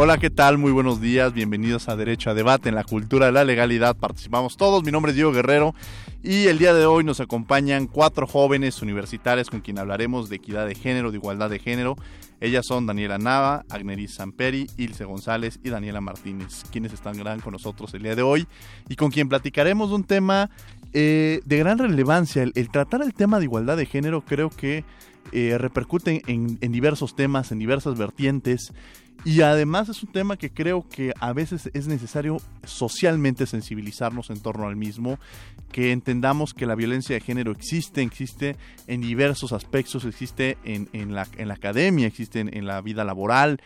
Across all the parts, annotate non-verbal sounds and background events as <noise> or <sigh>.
Hola, ¿qué tal? Muy buenos días. Bienvenidos a Derecho a Debate en la cultura de la legalidad. Participamos todos. Mi nombre es Diego Guerrero y el día de hoy nos acompañan cuatro jóvenes universitarias con quien hablaremos de equidad de género, de igualdad de género. Ellas son Daniela Nava, Agneris Samperi, Ilse González y Daniela Martínez, quienes estarán con nosotros el día de hoy y con quien platicaremos de un tema eh, de gran relevancia. El, tratar el tema de igualdad de género creo que eh, repercute en diversos temas, en diversas vertientes. Y además es un tema que creo que a veces es necesario socialmente sensibilizarnos en torno al mismo, que entendamos que la violencia de género existe, existe en diversos aspectos, existe en, en, la, en la academia, existe en, la vida laboral,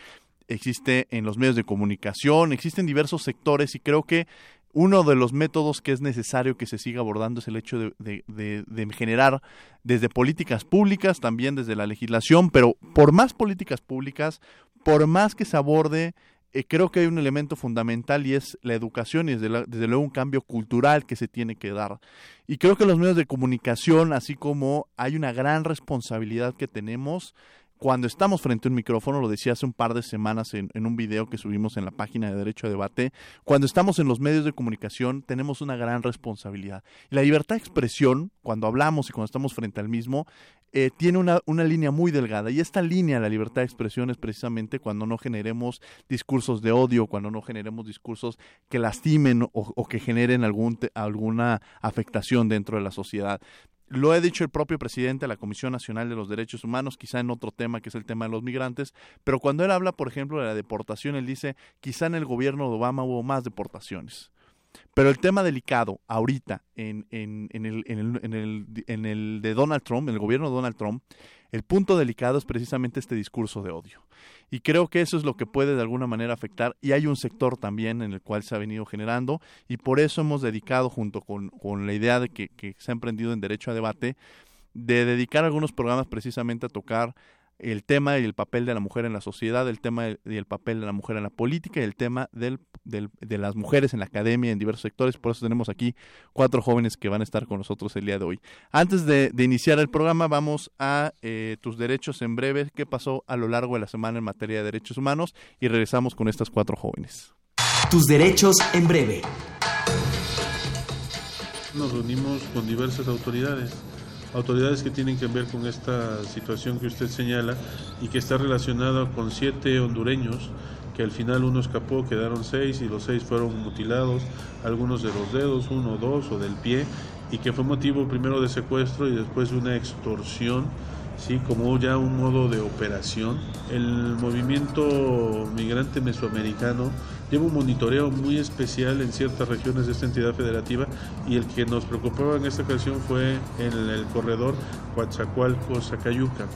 existe en los medios de comunicación, existen diversos sectores. Y creo que uno de los métodos que es necesario que se siga abordando es el hecho de, generar desde políticas públicas, también desde la legislación, pero por más políticas públicas, por más que se aborde, eh, creo que hay un elemento fundamental y es la educación y desde, desde, luego un cambio cultural que se tiene que dar. Y creo que los medios de comunicación, así como hay una gran responsabilidad que tenemos, cuando estamos frente a un micrófono, lo decía hace un par de semanas en, un video que subimos en la página de Derecho a Debate, cuando estamos en los medios de comunicación tenemos una gran responsabilidad. La libertad de expresión, cuando hablamos y cuando estamos frente al mismo, eh, tiene una, línea muy delgada. Y esta línea, la libertad de expresión, es precisamente cuando no generemos discursos de odio, cuando no generemos discursos que lastimen o, que generen alguna afectación dentro de la sociedad. Lo ha dicho el propio presidente de la Comisión Nacional de los Derechos Humanos, quizá en otro tema que es el tema de los migrantes, pero cuando él habla, por ejemplo, de la deportación, él dice, quizá en el gobierno de Obama hubo más deportaciones. Pero el tema delicado ahorita en, en, en, el, en, el, el, el de Donald Trump, en el gobierno de Donald Trump, el punto delicado es precisamente este discurso de odio. Y creo que eso es lo que puede de alguna manera afectar. Y hay un sector también en el cual se ha venido generando. Y por eso hemos dedicado, junto con, con la idea de que, que se ha emprendido en Derecho a Debate, de dedicar algunos programas precisamente a tocar el tema y el papel de la mujer en la sociedad, el tema y el papel de la mujer en la política y el tema del, de las mujeres en la academia en diversos sectores. Por eso tenemos aquí cuatro jóvenes que van a estar con nosotros el día de hoy. Antes de, iniciar el programa, vamos a eh, tus derechos en breve, qué pasó a lo largo de la semana en materia de derechos humanos y regresamos con estas cuatro jóvenes. Tus derechos en breve. Nos reunimos con diversas autoridades autoridades que tienen que ver con esta situación que usted señala y que está relacionada con siete hondureños que al final uno escapó, quedaron seis y los seis fueron mutilados, algunos de los dedos, uno, dos o del pie, y que fue motivo primero de secuestro y después de una extorsión ¿sí? como ya un modo de operación. El movimiento migrante mesoamericano lleva un monitoreo muy especial en ciertas regiones de esta entidad federativa y el que nos preocupaba en esta ocasión fue en el corredor Coatzacoalcos-Zacayuca.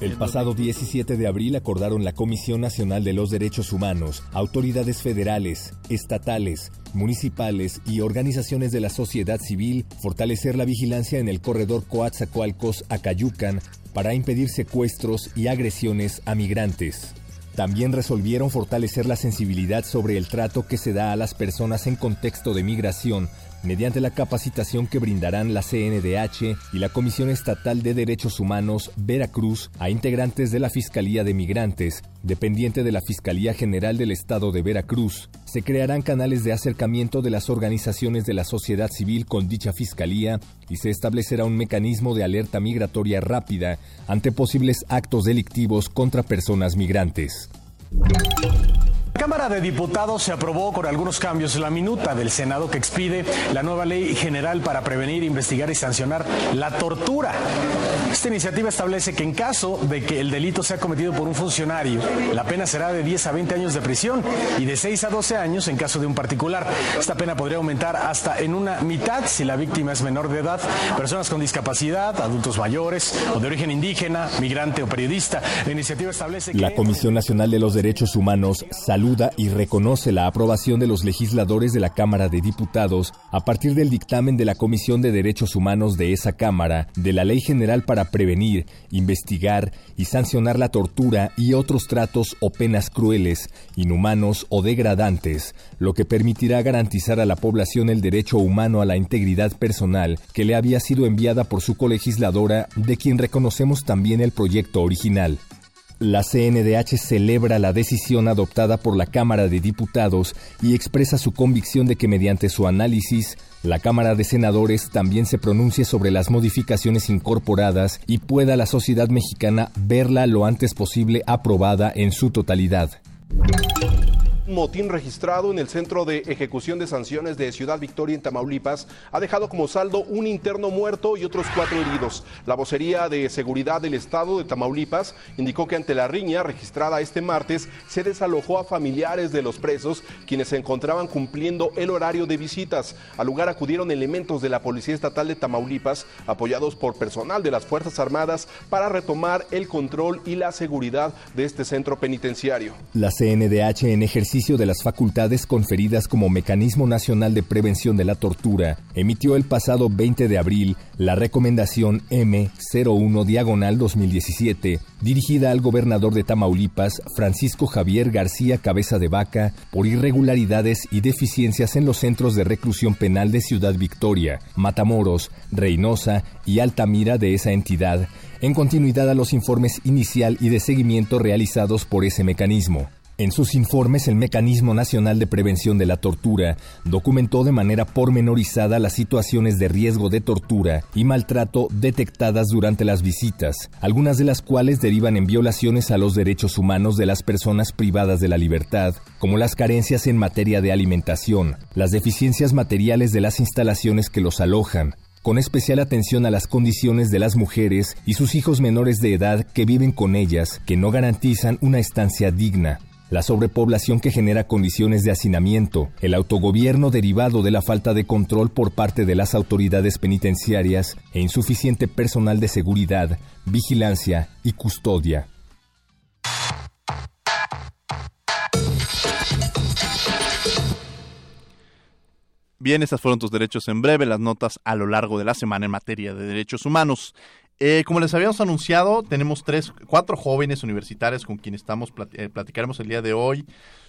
El pasado 17 de abril acordaron la Comisión Nacional de los Derechos Humanos, autoridades federales, estatales, municipales y organizaciones de la sociedad civil fortalecer la vigilancia en el corredor Coatzacoalcos-Acayucan para impedir secuestros y agresiones a migrantes. También resolvieron fortalecer la sensibilidad sobre el trato que se da a las personas en contexto de migración mediante la capacitación que brindarán la CNDH y la Comisión Estatal de Derechos Humanos Veracruz a integrantes de la Fiscalía de Migrantes, dependiente de la Fiscalía General del Estado de Veracruz. Se crearán canales de acercamiento de las organizaciones de la sociedad civil con dicha Fiscalía y se establecerá un mecanismo de alerta migratoria rápida ante posibles actos delictivos contra personas migrantes. La Cámara de Diputados se aprobó con algunos cambios la minuta del Senado que expide la nueva ley general para prevenir, investigar y sancionar la tortura. Esta iniciativa establece que en caso de que el delito sea cometido por un funcionario, la pena será de 10 a 20 años de prisión y de 6 a 12 años en caso de un particular. Esta pena podría aumentar hasta en una mitad si la víctima es menor de edad, personas con discapacidad, adultos mayores o de origen indígena, migrante o periodista. La iniciativa establece que... La Comisión Nacional de los Derechos Humanos sale saluda y reconoce la aprobación de los legisladores de la Cámara de Diputados a partir del dictamen de la Comisión de Derechos Humanos de esa Cámara de la Ley General para prevenir, investigar y sancionar la tortura y otros tratos o penas crueles, inhumanos o degradantes, lo que permitirá garantizar a la población el derecho humano a la integridad personal que le había sido enviada por su colegisladora, de quien reconocemos también el proyecto original. La CNDH celebra la decisión adoptada por la Cámara de Diputados y expresa su convicción de que mediante su análisis, la Cámara de Senadores también se pronuncie sobre las modificaciones incorporadas y pueda la sociedad mexicana verla lo antes posible aprobada en su totalidad motín registrado en el Centro de Ejecución de Sanciones de Ciudad Victoria en Tamaulipas ha dejado como saldo un interno muerto y otros cuatro heridos. La vocería de seguridad del Estado de Tamaulipas indicó que ante la riña registrada este martes se desalojó a familiares de los presos quienes se encontraban cumpliendo el horario de visitas. Al lugar acudieron elementos de la Policía Estatal de Tamaulipas apoyados por personal de las Fuerzas Armadas para retomar el control y la seguridad de este centro penitenciario. La CNDH en ejercicio de las facultades conferidas como Mecanismo Nacional de Prevención de la Tortura, emitió el pasado 20 de abril la recomendación M01 Diagonal 2017, dirigida al gobernador de Tamaulipas, Francisco Javier García Cabeza de Vaca, por irregularidades y deficiencias en los centros de reclusión penal de Ciudad Victoria, Matamoros, Reynosa y Altamira de esa entidad, en continuidad a los informes inicial y de seguimiento realizados por ese mecanismo. En sus informes, el Mecanismo Nacional de Prevención de la Tortura documentó de manera pormenorizada las situaciones de riesgo de tortura y maltrato detectadas durante las visitas, algunas de las cuales derivan en violaciones a los derechos humanos de las personas privadas de la libertad, como las carencias en materia de alimentación, las deficiencias materiales de las instalaciones que los alojan, con especial atención a las condiciones de las mujeres y sus hijos menores de edad que viven con ellas, que no garantizan una estancia digna, la sobrepoblación que genera condiciones de hacinamiento, el autogobierno derivado de la falta de control por parte de las autoridades penitenciarias e insuficiente personal de seguridad, vigilancia y custodia. Bien, esas fueron tus derechos en breve, las notas a lo largo de la semana en materia de derechos humanos. Eh, como les habíamos anunciado, tenemos tres, cuatro jóvenes universitarios con quienes estamos eh, platicaremos el día de hoy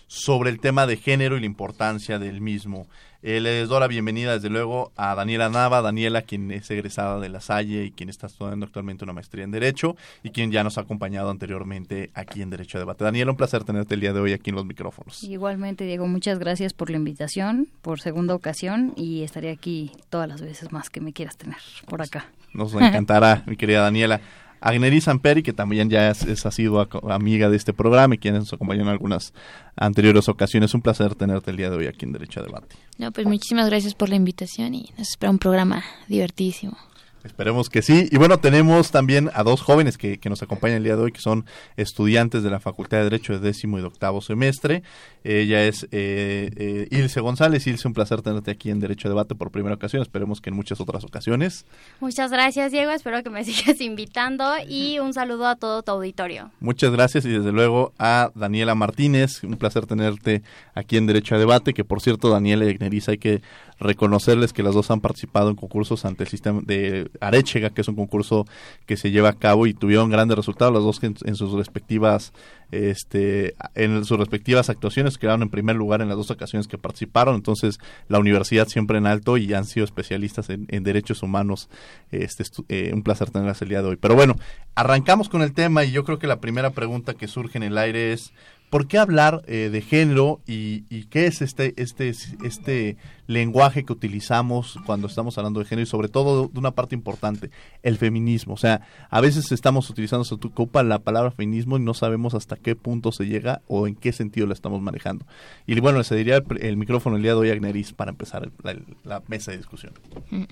sobre el tema de género y la importancia del mismo. Eh, les doy la bienvenida desde luego a Daniela Nava, Daniela quien es egresada de la Salle y quien está estudiando actualmente una maestría en Derecho y quien ya nos ha acompañado anteriormente aquí en Derecho a Debate. Daniela, un placer tenerte el día de hoy aquí en los micrófonos. Igualmente, Diego, muchas gracias por la invitación, por segunda ocasión y estaré aquí todas las veces más que me quieras tener por acá. Nos encantará, mi querida Daniela. Agneri Samperi, que también ya es, ha sido amiga de este programa y quien nos acompañó en algunas anteriores ocasiones. Un placer tenerte el día de hoy aquí en Derecho a Debate. No, pues muchísimas gracias por la invitación y nos espera un programa divertidísimo. Esperemos que sí. Y bueno, tenemos también a dos jóvenes que, que, nos acompañan el día de hoy, que son estudiantes de la Facultad de Derecho de décimo y de octavo semestre. Ella es eh, eh, Ilse González. Ilse, un placer tenerte aquí en Derecho a Debate por primera ocasión. Esperemos que en muchas otras ocasiones. Muchas gracias, Diego. Espero que me <laughs> sigas invitando y un saludo a todo tu auditorio. Muchas gracias y desde luego a Daniela Martínez. Un placer tenerte aquí en Derecho a Debate, que por cierto, Daniela y Igneriza hay que reconocerles que las dos han participado en concursos ante el sistema de Arechega, que es un concurso que se lleva a cabo y tuvieron grandes resultados, las dos en, sus respectivas este en sus respectivas actuaciones quedaron en primer lugar en las dos ocasiones que participaron, entonces la universidad siempre en alto y han sido especialistas en, derechos humanos. Este eh, un placer tenerlas el día de hoy. Pero bueno, arrancamos con el tema y yo creo que la primera pregunta que surge en el aire es ¿Por qué hablar eh, de género y, qué es este, este, este lenguaje que utilizamos cuando estamos hablando de género y sobre todo de una parte importante, el feminismo? O sea, a veces estamos utilizando, se ocupa la palabra feminismo y no sabemos hasta qué punto se llega o en qué sentido la estamos manejando. Y bueno, le cedería el, micrófono el día de hoy a Agneris para empezar la, mesa de discusión. Mm.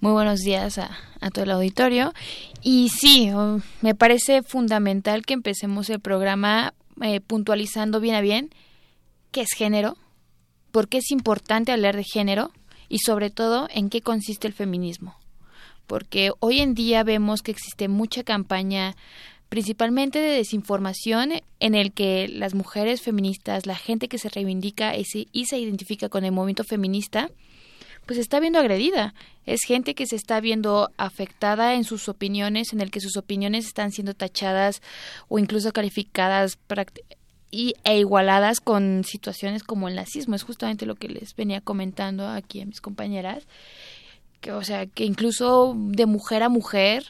Muy buenos días a, todo el auditorio. Y sí, oh, me parece fundamental que empecemos el programa eh, puntualizando bien a bien qué es género, por qué es importante hablar de género y sobre todo en qué consiste el feminismo. Porque hoy en día vemos que existe mucha campaña principalmente de desinformación en el que las mujeres feministas, la gente que se reivindica y se, y se identifica con el movimiento feminista, pues está viendo agredida. Es gente que se está viendo afectada en sus opiniones, en el que sus opiniones están siendo tachadas o incluso calificadas y, e igualadas con situaciones como el nazismo. Es justamente lo que les venía comentando aquí a mis compañeras. Que, o sea, que incluso de mujer a mujer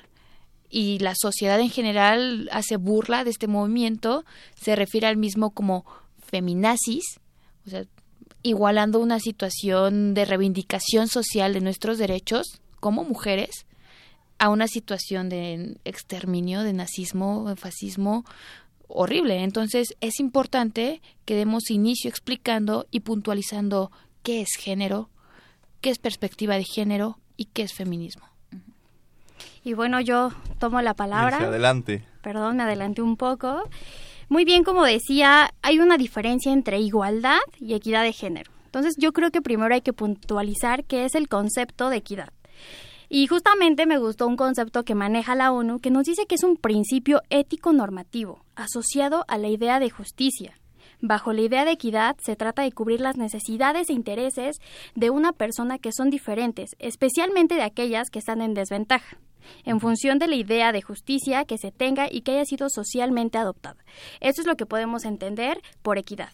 y la sociedad en general hace burla de este movimiento, se refiere al mismo como feminazis, o sea, igualando una situación de reivindicación social de nuestros derechos como mujeres a una situación de exterminio, de nazismo, de fascismo horrible. Entonces es importante que demos inicio explicando y puntualizando qué es género, qué es perspectiva de género y qué es feminismo. Y bueno, yo tomo la palabra. adelante. Perdón, me adelanté un poco. Muy bien, como decía, hay una diferencia entre igualdad y equidad de género. Entonces yo creo que primero hay que puntualizar qué es el concepto de equidad. Y justamente me gustó un concepto que maneja la ONU que nos dice que es un principio ético normativo asociado a la idea de justicia. Bajo la idea de equidad se trata de cubrir las necesidades e intereses de una persona que son diferentes, especialmente de aquellas que están en desventaja en función de la idea de justicia que se tenga y que haya sido socialmente adoptada. Eso es lo que podemos entender por equidad.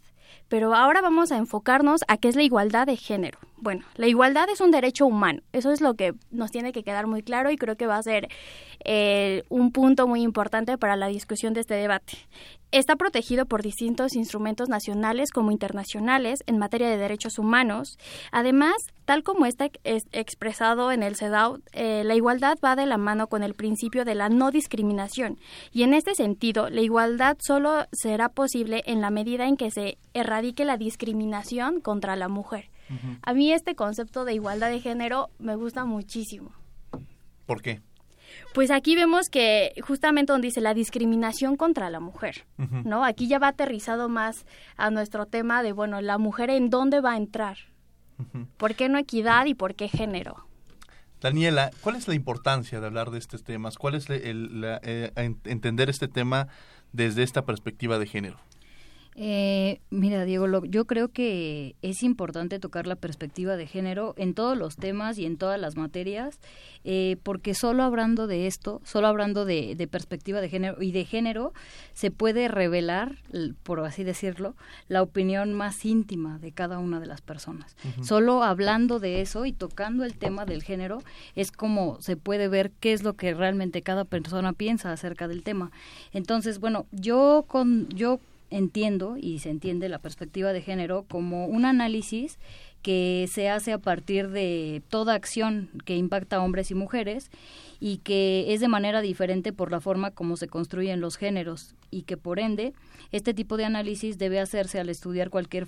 Pero ahora vamos a enfocarnos a qué es la igualdad de género. Bueno, la igualdad es un derecho humano. Eso es lo que nos tiene que quedar muy claro y creo que va a ser eh, un punto muy importante para la discusión de este debate. Está protegido por distintos instrumentos nacionales como internacionales en materia de derechos humanos. Además, tal como está expresado en el CEDAW, eh, la igualdad va de la mano con el principio de la no discriminación. Y en este sentido, la igualdad solo será posible en la medida en que se erradique la discriminación contra la mujer. A mí este concepto de igualdad de género me gusta muchísimo. ¿Por qué? Pues aquí vemos que justamente donde dice la discriminación contra la mujer, ¿no? Aquí ya va aterrizado más a nuestro tema de, bueno, la mujer en dónde va a entrar. ¿Por qué no equidad y por qué género? Daniela, ¿cuál es la importancia de hablar de estos temas? ¿Cuál es el, eh, entender este tema desde esta perspectiva de género? Eh, mira, Diego, yo creo que es importante tocar la perspectiva de género en todos los temas y en todas las materias, eh, porque solo hablando de esto, solo hablando de, perspectiva de género y de género, se puede revelar, por así decirlo, la opinión más íntima de cada una de las personas. Solo hablando de eso y tocando el tema del género es como se puede ver qué es lo que realmente cada persona piensa acerca del tema. Entonces, bueno, yo con yo entiendo y se entiende la perspectiva de género como un análisis que se hace a partir de toda acción que impacta a hombres y mujeres y que es de manera diferente por la forma como se construyen los géneros y que por ende este tipo de análisis debe hacerse al estudiar cualquier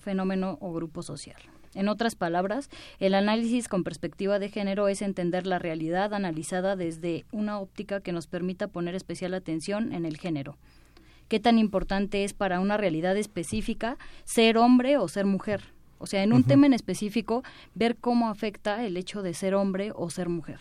fenómeno o grupo social. En otras palabras, el análisis con perspectiva de género es entender la realidad analizada desde una óptica que nos permita poner especial atención en el género, qué tan importante es para una realidad específica ser hombre o ser mujer. O sea, en un tema en específico, ver cómo afecta el hecho de ser hombre o ser mujer.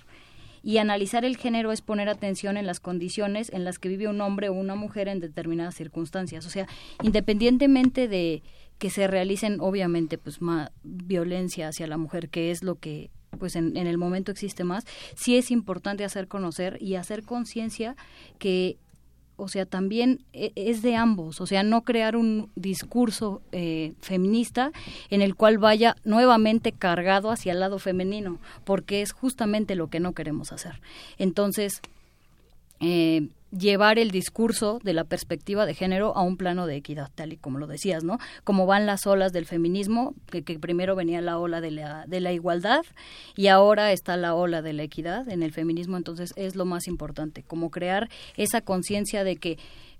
Y analizar el género es poner atención en las condiciones en las que vive un hombre o una mujer en determinadas circunstancias. O sea, independientemente de que se realicen, obviamente, pues más violencia hacia la mujer, que es lo que pues en, en el momento existe más, sí es importante hacer conocer y hacer conciencia que o sea, también e, es de ambos, o sea, no crear un discurso eh, feminista en el cual vaya nuevamente cargado hacia el lado femenino, porque es justamente lo que no queremos hacer. Entonces, eh, llevar el discurso de la perspectiva de género a un plano de equidad, tal y como lo decías, ¿no? Como van las olas del feminismo, que, primero venía la ola de la, de la igualdad y ahora está la ola de la equidad en el feminismo, entonces es lo más importante, como crear esa conciencia de que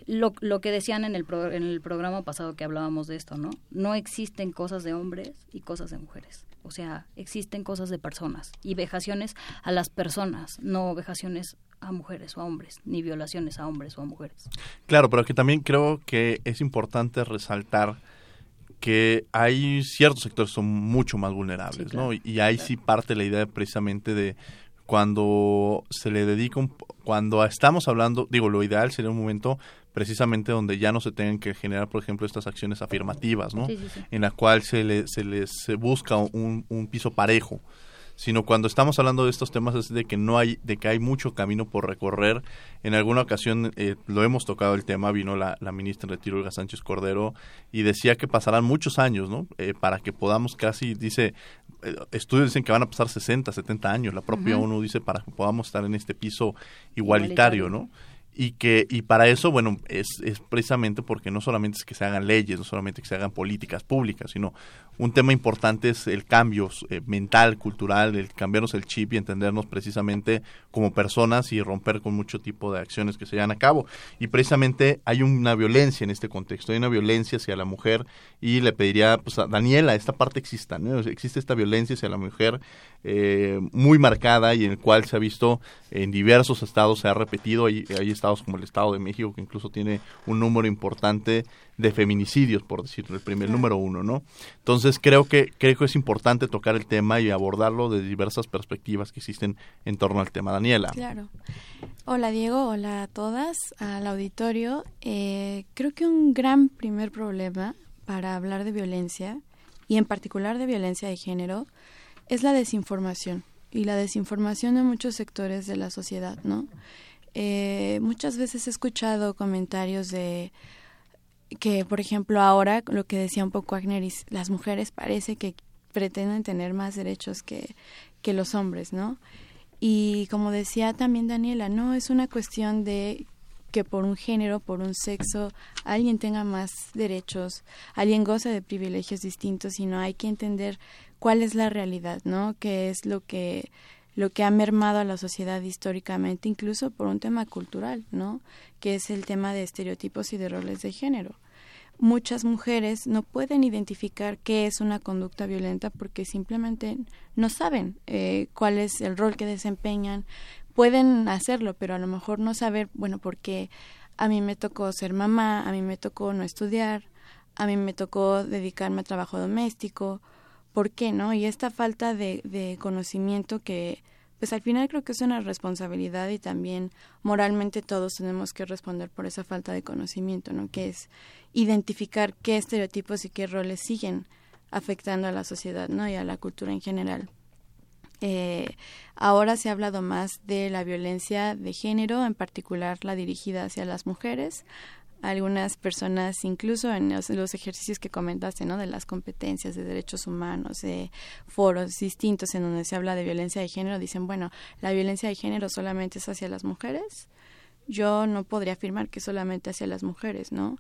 lo, lo que decían en el, en el programa pasado que hablábamos de esto, ¿no? No existen cosas de hombres y cosas de mujeres. O sea, existen cosas de personas y vejaciones a las personas, no vejaciones a mujeres o a hombres, ni violaciones a hombres o a mujeres. Claro, pero que también creo que es importante resaltar que hay ciertos sectores que son mucho más vulnerables, ¿no? Y ahí sí parte la idea precisamente de cuando se le dedica un, cuando estamos hablando, digo, lo ideal sería un momento precisamente donde ya no se tengan que generar, por ejemplo, estas acciones afirmativas, ¿no? En la cual se, le, se les busca un, un piso parejo sino cuando estamos hablando de estos temas es de que no hay de que hay mucho camino por recorrer. En alguna ocasión eh, lo hemos tocado el tema vino la, ministra en retiro Olga Sánchez Cordero y decía que pasarán muchos años no eh, para que podamos casi dice eh, estudios dicen que van a pasar 60 70 años. La propia ONU dice para que podamos estar en este piso igualitario. no y que y para eso bueno es, es precisamente porque no solamente es que se hagan leyes no solamente que se hagan políticas públicas sino un tema importante es el cambio eh, mental cultural el cambiarnos el chip y entendernos precisamente como personas y romper con mucho tipo de acciones que se llevan a cabo y precisamente hay una violencia en este contexto hay una violencia hacia la mujer y le pediría pues a Daniela esta parte exista ¿no? existe esta violencia hacia la mujer eh, muy marcada y en el cual se ha visto en diversos estados se ha repetido hay, hay estados como el Estado de México, que incluso tiene un número importante de feminicidios, por decirlo, el primer número uno, ¿no? Entonces creo que, creo que es importante tocar el tema y abordarlo de diversas perspectivas que existen en torno al tema. Daniela. Claro. Hola Diego, hola a todas, al auditorio. Eh, creo que un gran primer problema para hablar de violencia, y en particular de violencia de género, es la desinformación y la desinformación de muchos sectores de la sociedad, ¿no? Eh, muchas veces he escuchado comentarios de que, por ejemplo, ahora lo que decía un poco Agneris, las mujeres parece que pretenden tener más derechos que, que los hombres, ¿no? Y como decía también Daniela, no es una cuestión de que por un género, por un sexo, alguien tenga más derechos, alguien goza de privilegios distintos, sino hay que entender cuál es la realidad, ¿no? ¿Qué es lo que lo que ha mermado a la sociedad históricamente, incluso por un tema cultural, ¿no? Que es el tema de estereotipos y de roles de género. Muchas mujeres no pueden identificar qué es una conducta violenta porque simplemente no saben eh, cuál es el rol que desempeñan. Pueden hacerlo, pero a lo mejor no saber, bueno, porque a mí me tocó ser mamá, a mí me tocó no estudiar, a mí me tocó dedicarme a trabajo doméstico, ¿por qué no? Y esta falta de, conocimiento que, pues al final creo que es una responsabilidad y también moralmente todos tenemos que responder por esa falta de conocimiento, ¿no? Que es identificar qué estereotipos y qué roles siguen afectando a la sociedad, ¿no? Y a la cultura en general. Eh, ahora se ha hablado más de la violencia de género, en particular la dirigida hacia las mujeres, algunas personas, incluso en los, ejercicios que comentaste, ¿no? De las competencias de derechos humanos, de foros distintos en donde se habla de violencia de género, dicen, bueno, la violencia de género solamente es hacia las mujeres. Yo no podría afirmar que solamente hacia las mujeres, ¿no?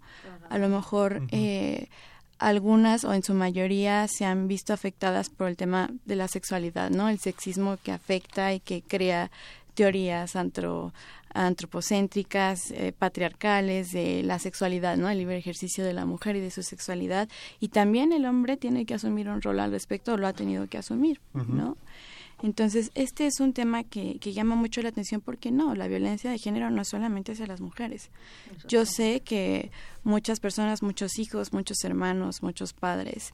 A lo mejor eh, algunas o en su mayoría se han visto afectadas por el tema de la sexualidad, ¿no? El sexismo que afecta y que crea teorías antro, antropocéntricas, eh, patriarcales, de la sexualidad, ¿no? El libre ejercicio de la mujer y de su sexualidad. Y también el hombre tiene que asumir un rol al respecto, o lo ha tenido que asumir, ¿no? Entonces, este es un tema que, que, llama mucho la atención porque no, la violencia de género no es solamente hacia las mujeres. Yo sé que muchas personas, muchos hijos, muchos hermanos, muchos padres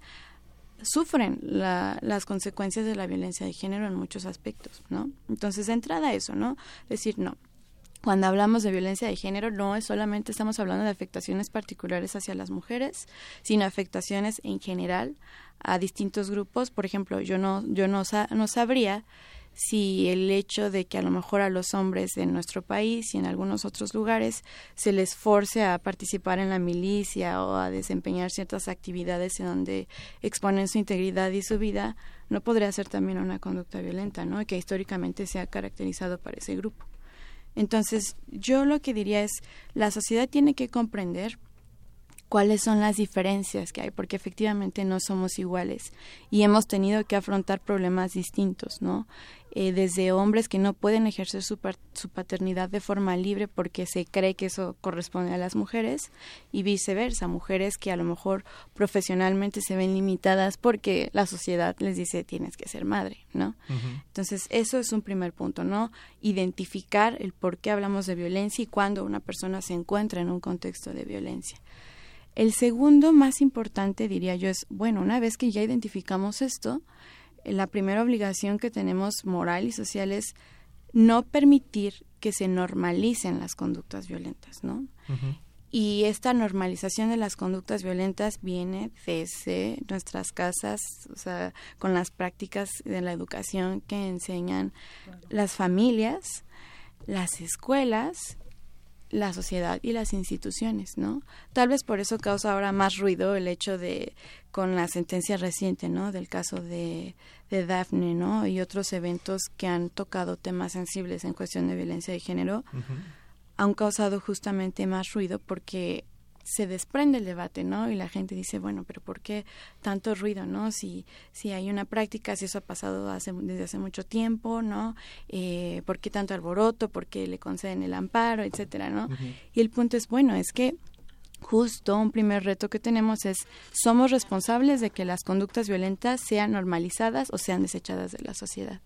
sufren las consecuencias de la violencia de género en muchos aspectos, ¿no? Entonces, de entrada eso, ¿no? Decir, no, cuando hablamos de violencia de género no es solamente estamos hablando de afectaciones particulares hacia las mujeres, sino afectaciones en general a distintos grupos. Por ejemplo, yo no yo no, no sabría si el hecho de que a lo mejor a los hombres en nuestro país y en algunos otros lugares se les force a participar en la milicia o a desempeñar ciertas actividades en donde exponen su integridad y su vida, no podría ser también una conducta violenta, ¿no? Que históricamente se ha caracterizado para ese grupo. Entonces, yo lo que diría es, la sociedad tiene que comprender cuáles son las diferencias que hay, porque efectivamente no somos iguales y hemos tenido que afrontar problemas distintos, ¿no? Eh, desde hombres que no pueden ejercer su, su paternidad de forma libre porque se cree que eso corresponde a las mujeres y viceversa, mujeres que a lo mejor profesionalmente se ven limitadas porque la sociedad les dice tienes que ser madre, ¿no? Entonces, eso es un primer punto, ¿no? Identificar el por qué hablamos de violencia y cuándo una persona se encuentra en un contexto de violencia. El segundo más importante, diría yo, es, bueno, una vez que ya identificamos esto, la primera obligación que tenemos moral y social es no permitir que se normalicen las conductas violentas, ¿no? Y esta normalización de las conductas violentas viene desde nuestras casas, o sea, con las prácticas de la educación que enseñan las familias, las escuelas, la sociedad y las instituciones, ¿no? Tal vez por eso causa ahora más ruido el hecho de, con la sentencia reciente, ¿no? Del caso de, de Daphne, ¿no? Y otros eventos que han tocado temas sensibles en cuestión de violencia de género, han causado justamente más ruido porque se desprende el debate, ¿no? Y la gente dice, bueno, pero ¿por qué tanto ruido, no? Si, si hay una práctica, si eso ha pasado hace, desde hace mucho tiempo, ¿no? Eh, ¿Por qué tanto alboroto? ¿Por qué le conceden el amparo, etcétera, no? Y el punto es, bueno, es que justo un primer reto que tenemos es, somos responsables de que las conductas violentas sean normalizadas o sean desechadas de la sociedad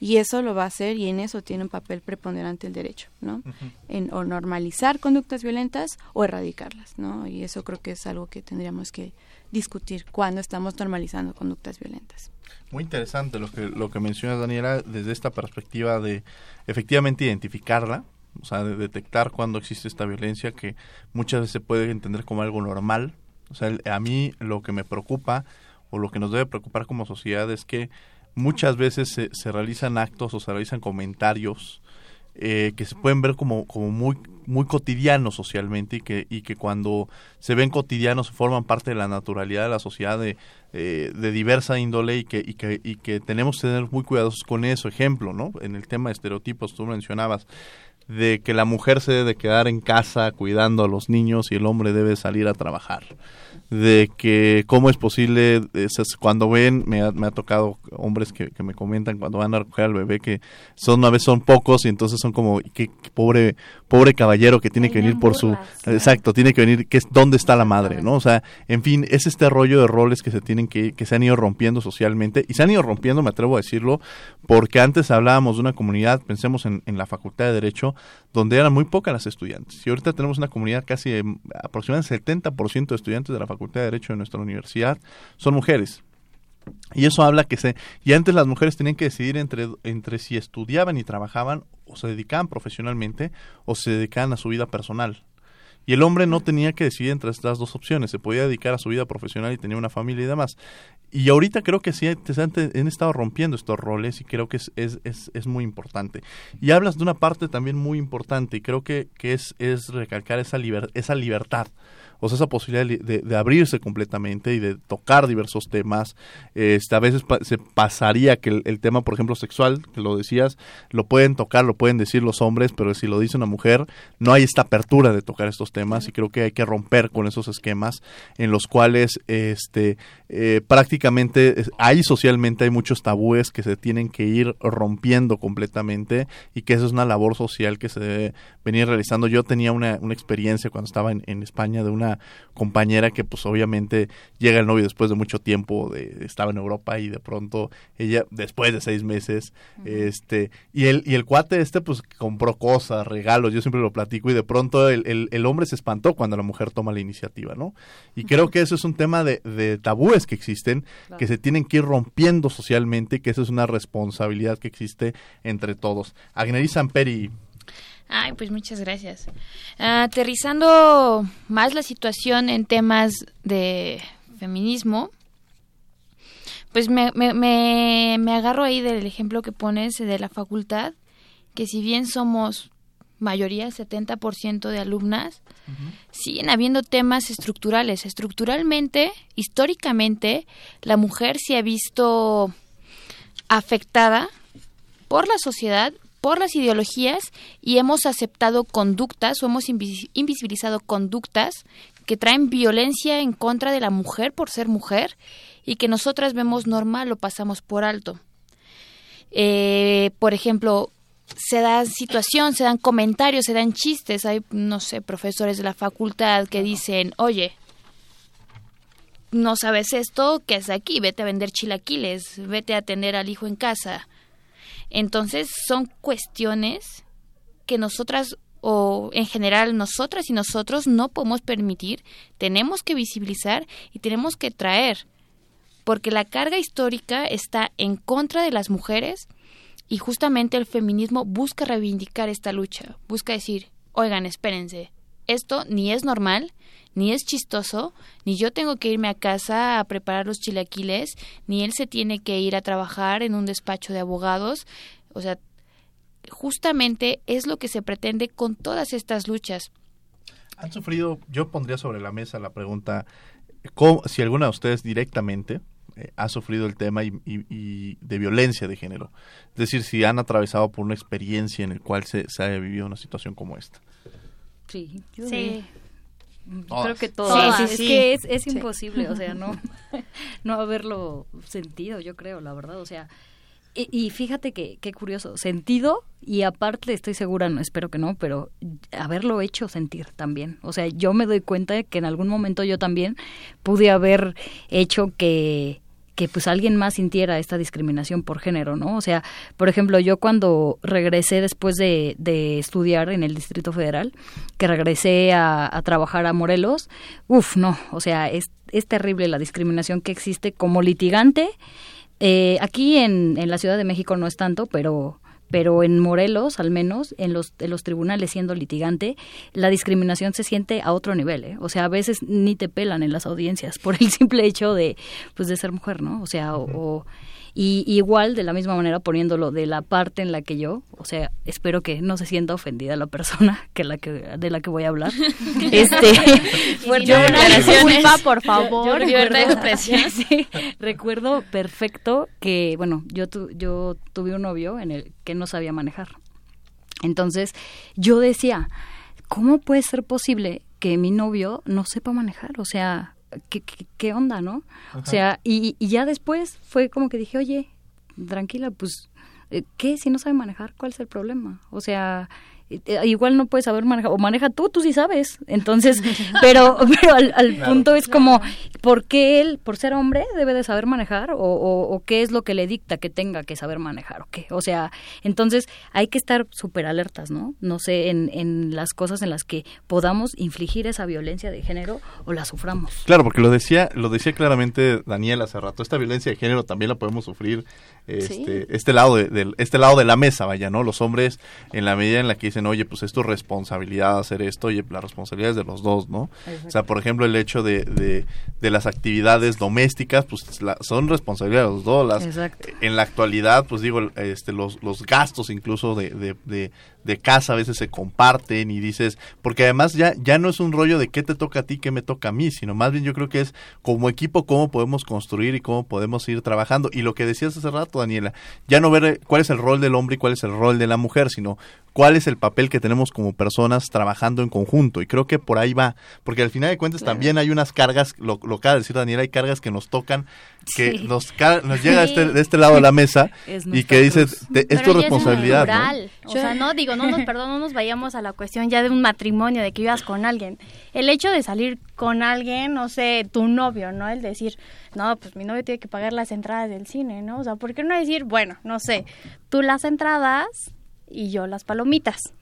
y eso lo va a hacer y en eso tiene un papel preponderante el derecho, ¿no? En o normalizar conductas violentas o erradicarlas, ¿no? Y eso creo que es algo que tendríamos que discutir cuando estamos normalizando conductas violentas. Muy interesante lo que lo que menciona Daniela desde esta perspectiva de efectivamente identificarla, o sea, de detectar cuando existe esta violencia que muchas veces se puede entender como algo normal. O sea, a mí lo que me preocupa o lo que nos debe preocupar como sociedad es que muchas veces se, se realizan actos o se realizan comentarios eh, que se pueden ver como, como muy, muy cotidianos socialmente y que, y que cuando se ven cotidianos forman parte de la naturalidad de la sociedad de, eh, de diversa índole y que, y, que, y que tenemos que tener muy cuidadosos con eso. Ejemplo, ¿no? En el tema de estereotipos, tú mencionabas de que la mujer se debe quedar en casa cuidando a los niños y el hombre debe salir a trabajar de que cómo es posible, cuando ven, me ha, me ha tocado hombres que, que, me comentan cuando van a recoger al bebé que son una vez son pocos y entonces son como, qué, pobre pobre caballero que tiene que venir por su... Exacto, tiene que venir, que es, ¿dónde está la madre? ¿no? O sea, en fin, es este rollo de roles que se tienen que, que se han ido rompiendo socialmente y se han ido rompiendo, me atrevo a decirlo, porque antes hablábamos de una comunidad, pensemos en, en la Facultad de Derecho, donde eran muy pocas las estudiantes. Y ahorita tenemos una comunidad casi de, aproximadamente 70% de estudiantes de la Facultad de Derecho de nuestra universidad son mujeres. Y eso habla que se y antes las mujeres tenían que decidir entre entre si estudiaban y trabajaban o se dedicaban profesionalmente o se dedicaban a su vida personal. Y el hombre no tenía que decidir entre estas dos opciones, se podía dedicar a su vida profesional y tenía una familia y demás. Y ahorita creo que sí han, estado rompiendo estos roles y creo que es, es, es, es, muy importante. Y hablas de una parte también muy importante y creo que, que es, es recalcar esa, liber, esa libertad o sea, esa posibilidad de, de, abrirse completamente y de tocar diversos temas. Este, a veces se pasaría que el, tema, por ejemplo, sexual, que lo decías, lo pueden tocar, lo pueden decir los hombres, pero si lo dice una mujer, no hay esta apertura de tocar estos temas y creo que hay que romper con esos esquemas en los cuales este, eh, prácticamente hay socialmente hay muchos tabúes que se tienen que ir rompiendo completamente y que esa es una labor social que se debe venir realizando. Yo tenía una, una experiencia cuando estaba en España de una compañera que pues obviamente llega el novio después de mucho tiempo, de, estaba en Europa y de pronto ella después de seis meses, este, y el, y el cuate este pues compró cosas, regalos, yo siempre lo platico y de pronto el, el, hombre se espantó cuando la mujer toma la iniciativa, ¿no? Y creo que eso es un tema de, de tabúes que existen, que se tienen que ir rompiendo socialmente, que eso es una responsabilidad que existe entre todos. Agneri Samperi Ay, pues muchas gracias. aterrizando más la situación en temas de feminismo, pues me, me, me, agarro ahí del ejemplo que pones de la facultad, que si bien somos mayoría, 70% de alumnas, siguen habiendo temas estructurales. Estructuralmente, históricamente, la mujer se ha visto afectada por la sociedad por las ideologías y hemos aceptado conductas o hemos invisibilizado conductas que traen violencia en contra de la mujer por ser mujer y que nosotras vemos normal o pasamos por alto. Eh, por ejemplo, se dan situación, se dan comentarios, se dan chistes. Hay, no sé, profesores de la facultad que dicen, oye, no sabes esto, ¿qué es aquí? Vete a vender chilaquiles, vete a atender al hijo en casa. Entonces son cuestiones que nosotras o en general nosotras y nosotros no podemos permitir, tenemos que visibilizar y tenemos que traer, porque la carga histórica está en contra de las mujeres Y justamente el feminismo busca reivindicar esta lucha, busca decir, oigan, espérense, esto ni es normal, ni es chistoso, ni yo tengo que irme a casa a preparar los chilaquiles, ni él se tiene que ir a trabajar en un despacho de abogados. O sea, justamente es lo que se pretende con todas estas luchas. Han sufrido, yo pondría sobre la mesa la pregunta, ¿cómo, si alguna de ustedes directamente eh, ha sufrido el tema y, de violencia de género. Es decir, si han atravesado por una experiencia en la cual se, se ha vivido una situación como esta. Sí, sí. Creo que todo. Sí, sí, es que es, es imposible, o sea, no, <laughs> <laughs> no haberlo sentido, yo creo, la verdad. O sea, y, fíjate que qué curioso, sentido y aparte estoy segura, no espero que no, pero haberlo hecho sentir también. O sea, yo me doy cuenta de que en algún momento yo también pude haber hecho que que pues alguien más sintiera esta discriminación por género, ¿no? O sea, por ejemplo, yo cuando regresé después de, de estudiar en el Distrito Federal, que regresé a, a trabajar a Morelos, uff, no, o sea, es, es terrible la discriminación que existe como litigante eh, aquí en, en la Ciudad de México no es tanto, pero pero en Morelos, al menos, en los, en los tribunales siendo litigante, la discriminación se siente a otro nivel, ¿eh? O sea, a veces ni te pelan en las audiencias por el <laughs> simple hecho de, pues, de ser mujer, ¿no? O sea, o y igual, de la misma manera, poniéndolo de la parte en la que yo, o sea, espero que no se sienta ofendida la persona <laughs> que la que de la que voy a hablar. <laughs> este, <laughs> yo, disculpa, por favor. recuerdo perfecto que, bueno, yo yo tuve un novio en el que no sabía manejar. Entonces, yo decía, ¿cómo puede ser posible que mi novio no sepa manejar? O sea, ¿qué, qué, onda, no? O sea, y, y, ya después fue como que dije, oye, tranquila, pues, eh, ¿qué? Si no sabe manejar, ¿cuál es el problema? O sea, igual no puedes saber manejar, o maneja tú, tú sí sabes. Entonces, <laughs> pero, pero al, punto es como, ¿por qué él, por ser hombre, debe de saber manejar? O, o, qué es lo que le dicta que tenga que saber manejar? ¿O qué? O sea, entonces hay que estar súper alertas, ¿no? No sé, en, en las cosas en las que podamos infligir esa violencia de género o la suframos. Claro, porque lo decía, lo decía claramente Daniel hace rato, esta violencia de género también la podemos sufrir este, este lado de, este lado de la mesa, vaya, ¿no? Los hombres, en la medida en la que dicen, oye, pues es tu responsabilidad hacer esto, oye, la responsabilidad es de los dos, ¿no? O sea, por ejemplo, el hecho de, de, las actividades domésticas, pues son responsabilidad de los dos. Las, en la actualidad, pues digo, este, los, los gastos incluso de, de, de casa a veces se comparten y dices, porque además ya, ya no es un rollo de qué te toca a ti, qué me toca a mí, sino más bien yo creo que es como equipo cómo podemos construir y cómo podemos ir trabajando. Y lo que decías hace rato, Daniela, ya no ver cuál es el rol del hombre y cuál es el rol de la mujer, sino cuál es el papel que tenemos como personas trabajando en conjunto. Y creo que por ahí va, porque al final de cuentas también hay unas cargas, lo, lo acaba de decir Daniela, hay cargas que nos tocan, que nos, nos llega este, de este lado de la <laughs> mesa y que dices, es tu responsabilidad. ¿no? O sea, no digo, no nos, perdón, no nos vayamos a la cuestión ya de un matrimonio, de que vivas con alguien. El hecho de salir con alguien, no sé, tu novio, ¿no? El decir, no, pues mi novio tiene que pagar las entradas del cine, ¿no? O sea, ¿por qué no decir, bueno, no sé, tú las entradas y yo las palomitas.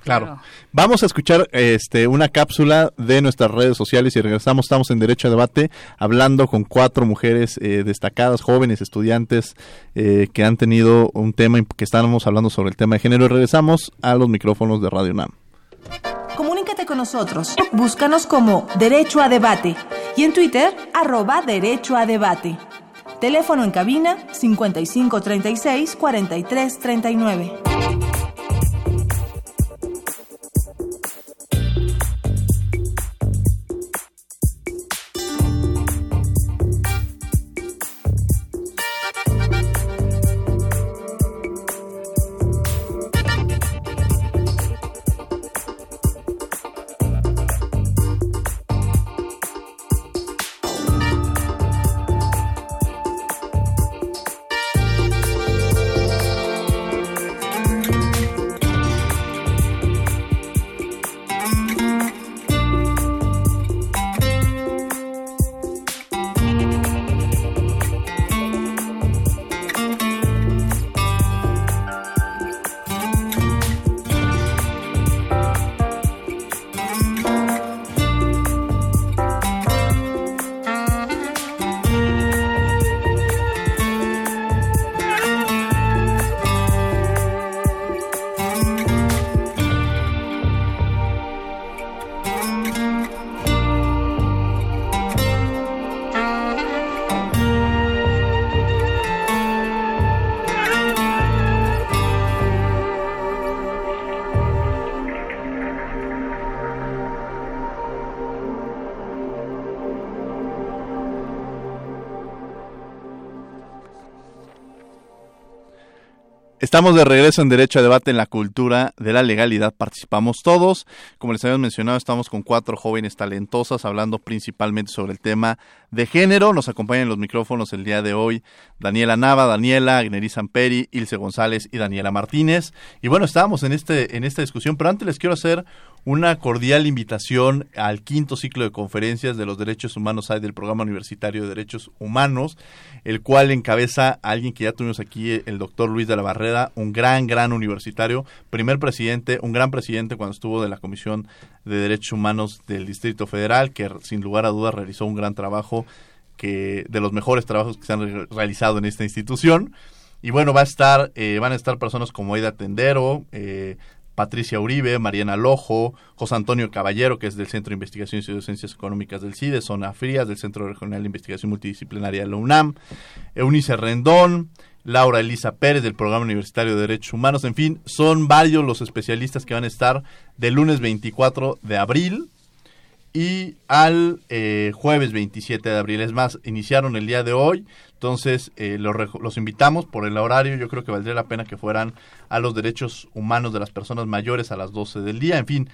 Claro. Vamos a escuchar este una cápsula de nuestras redes sociales y regresamos. Estamos en Derecho a Debate hablando con cuatro mujeres eh, destacadas, jóvenes estudiantes eh, que han tenido un tema que estábamos hablando sobre el tema de género. Y regresamos a los micrófonos de Radio NAM. Comunícate con nosotros. Búscanos como Derecho a Debate y en Twitter arroba Derecho a Debate. Teléfono en cabina 5536 4339. Estamos de regreso en Derecho a Debate en la Cultura de la Legalidad. Participamos todos. Como les habíamos mencionado, estamos con cuatro jóvenes talentosas hablando principalmente sobre el tema de género. Nos acompañan los micrófonos el día de hoy Daniela Nava, Daniela, Agneri Samperi, Ilse González y Daniela Martínez. Y bueno, estábamos en, este, en esta discusión, pero antes les quiero hacer una cordial invitación al quinto ciclo de conferencias de los derechos humanos del Programa Universitario de Derechos Humanos, el cual encabeza a alguien que ya tuvimos aquí, el doctor Luis de la Barrera, un gran, gran universitario, primer presidente, un gran presidente cuando estuvo de la Comisión de Derechos Humanos del Distrito Federal, que sin lugar a dudas realizó un gran trabajo, que de los mejores trabajos que se han realizado en esta institución. Y bueno, va a estar, eh, van a estar personas como Aida Tendero, eh, Patricia Uribe, Mariana Lojo, José Antonio Caballero, que es del Centro de Investigaciones y Ciencias Económicas del CIDE, Zona Frías, del Centro Regional de Investigación Multidisciplinaria de la UNAM, Eunice Rendón, Laura Elisa Pérez del Programa Universitario de Derechos Humanos, en fin, son varios los especialistas que van a estar del lunes 24 de abril y al eh, jueves 27 de abril. Es más, iniciaron el día de hoy, entonces eh, los, los, invitamos por el horario. Yo creo que valdría la pena que fueran a los derechos humanos de las personas mayores a las 12 del día. En fin,